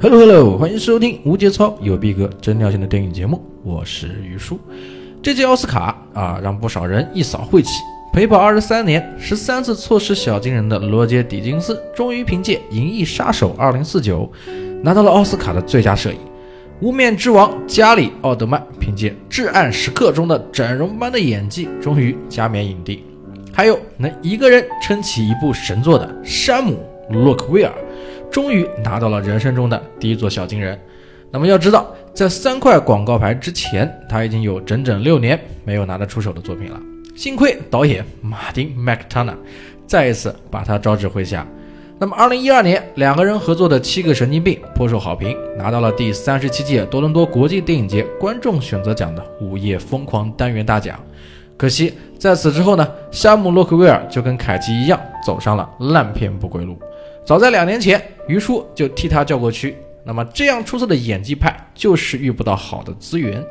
Hello Hello，欢迎收听无节操有逼格真尿性的电影节目，我是于叔。这届奥斯卡啊，让不少人一扫晦气。陪跑二十三年、十三次错失小金人的罗杰·狄金斯，终于凭借《银翼杀手2049》拿到了奥斯卡的最佳摄影。无面之王加里·奥德曼凭借《至暗时刻》中的整容般的演技，终于加冕影帝。还有能一个人撑起一部神作的山姆·洛克威尔。终于拿到了人生中的第一座小金人。那么要知道，在三块广告牌之前，他已经有整整六年没有拿得出手的作品了。幸亏导演马丁·麦克塔纳再一次把他招至麾下。那么，二零一二年两个人合作的《七个神经病》颇受好评，拿到了第三十七届多伦多国际电影节观众选择奖的午夜疯狂单元大奖。可惜在此之后呢，山姆·洛克威尔就跟凯奇一样，走上了烂片不归路。早在两年前，于叔就替他叫过去。那么这样出色的演技派，就是遇不到好的资源。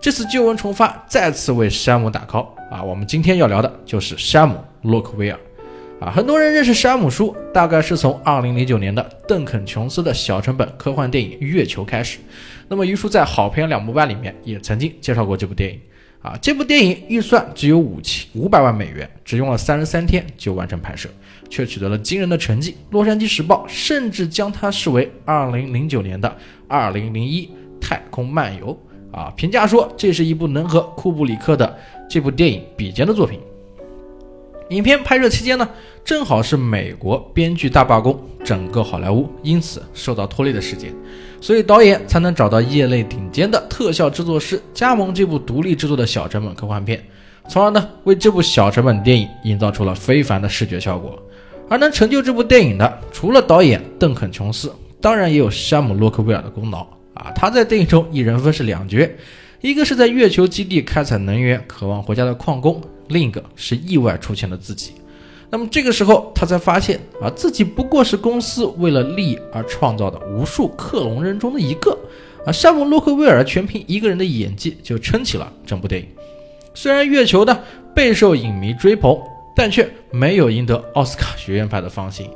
这次旧闻重发，再次为山姆打 call 啊！我们今天要聊的就是山姆·洛克威尔啊。很多人认识山姆叔，大概是从2009年的邓肯·琼斯的小成本科幻电影《月球》开始。那么于叔在好片两部半里面也曾经介绍过这部电影。啊，这部电影预算只有五千五百万美元，只用了三十三天就完成拍摄，却取得了惊人的成绩。洛杉矶时报甚至将它视为二零零九年的《二零零一太空漫游》啊，评价说这是一部能和库布里克的这部电影比肩的作品。影片拍摄期间呢，正好是美国编剧大罢工，整个好莱坞因此受到拖累的时间。所以导演才能找到业内顶尖的特效制作师加盟这部独立制作的小成本科幻片，从而呢为这部小成本电影营造出了非凡的视觉效果。而能成就这部电影的，除了导演邓肯·琼斯，当然也有山姆·洛克威尔的功劳啊！他在电影中一人分饰两角，一个是在月球基地开采能源、渴望回家的矿工，另一个是意外出现的自己。那么这个时候，他才发现啊，自己不过是公司为了利益而创造的无数克隆人中的一个。啊，山姆·洛克威尔全凭一个人的演技就撑起了整部电影。虽然《月球》呢备受影迷追捧，但却没有赢得奥斯卡学院派的芳心。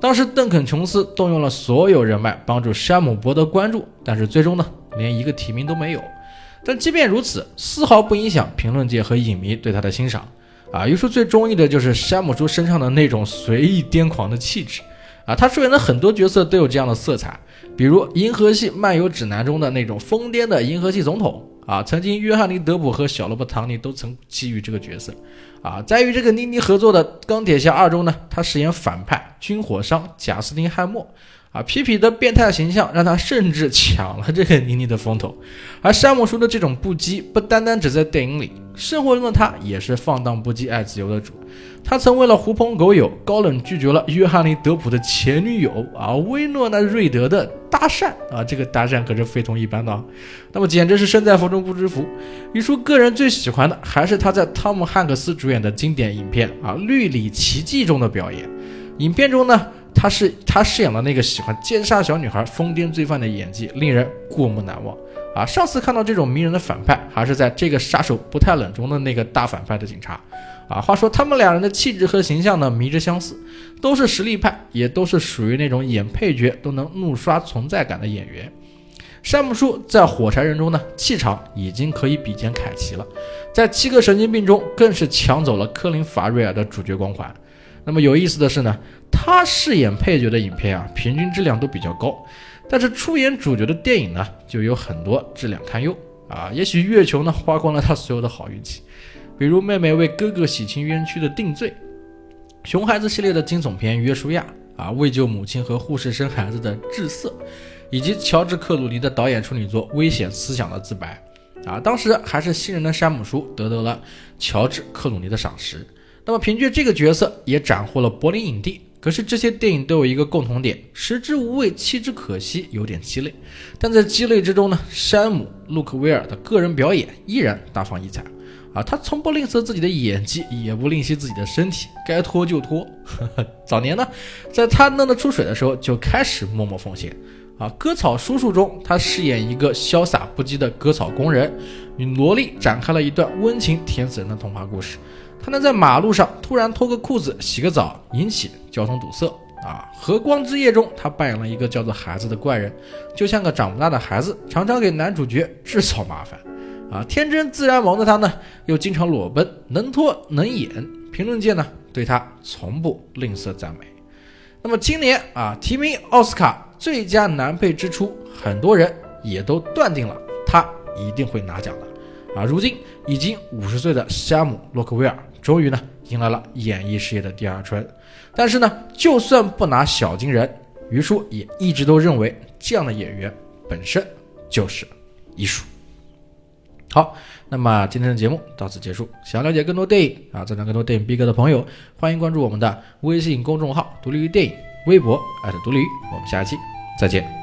当时邓肯·琼斯动用了所有人脉帮助山姆博得关注，但是最终呢连一个提名都没有。但即便如此，丝毫不影响评论界和影迷对他的欣赏。啊，于叔最中意的就是山姆叔身上的那种随意癫狂的气质，啊，他出演的很多角色都有这样的色彩，比如《银河系漫游指南》中的那种疯癫的银河系总统，啊，曾经约翰尼·德普和小罗伯·唐尼都曾觊觎这个角色，啊，在与这个妮妮合作的《钢铁侠二》中呢，他饰演反派军火商贾斯汀·汉默。啊，皮皮的变态形象让他甚至抢了这个妮妮的风头，而山姆叔的这种不羁不单单只在电影里，生活中的他也是放荡不羁、爱自由的主。他曾为了狐朋狗友，高冷拒绝了约翰尼·德普的前女友啊威诺娜·瑞德的搭讪啊，这个搭讪可是非同一般的，那么简直是身在福中不知福。李叔个人最喜欢的还是他在汤姆·汉克斯主演的经典影片啊《绿里奇迹》中的表演，影片中呢。他是他饰演的那个喜欢奸杀小女孩、疯癫罪犯的演技，令人过目难忘啊！上次看到这种迷人的反派，还是在这个杀手不太冷中的那个大反派的警察啊。话说他们两人的气质和形象呢，迷之相似，都是实力派，也都是属于那种演配角都能怒刷存在感的演员。山姆叔在《火柴人》中呢，气场已经可以比肩凯奇了，在《七个神经病》中更是抢走了科林·法瑞尔的主角光环。那么有意思的是呢，他饰演配角的影片啊，平均质量都比较高，但是出演主角的电影呢，就有很多质量堪忧啊。也许月球呢花光了他所有的好运气，比如妹妹为哥哥洗清冤屈的定罪，熊孩子系列的惊悚片约书亚啊，为救母亲和护士生孩子的致色，以及乔治克鲁尼的导演处女作危险思想的自白啊，当时还是新人的山姆叔得到了乔治克鲁尼的赏识。那么凭借这个角色也斩获了柏林影帝。可是这些电影都有一个共同点：食之无味，弃之可惜，有点鸡肋。但在鸡肋之中呢，山姆·路克威尔的个人表演依然大放异彩啊！他从不吝啬自己的演技，也不吝惜自己的身体，该脱就拖。早年呢，在他弄得出水的时候就开始默默奉献啊！《割草叔叔》中，他饰演一个潇洒不羁的割草工人，与萝莉展开了一段温情甜死人的童话故事。他能在马路上突然脱个裤子洗个澡，引起交通堵塞啊，《和光之夜》中他扮演了一个叫做孩子的怪人，就像个长不大的孩子，常常给男主角制造麻烦。啊，天真自然萌的他呢，又经常裸奔，能脱能演，评论界呢对他从不吝啬赞美。那么今年啊，提名奥斯卡最佳男配之初，很多人也都断定了他一定会拿奖的。啊，如今已经五十岁的山姆洛克威尔，终于呢迎来了演艺事业的第二春。但是呢，就算不拿小金人，于叔也一直都认为这样的演员本身就是艺术。好，那么今天的节目到此结束。想了解更多电影啊，增长更多电影逼格的朋友，欢迎关注我们的微信公众号“独立于电影”，微博独立于。我们下期再见。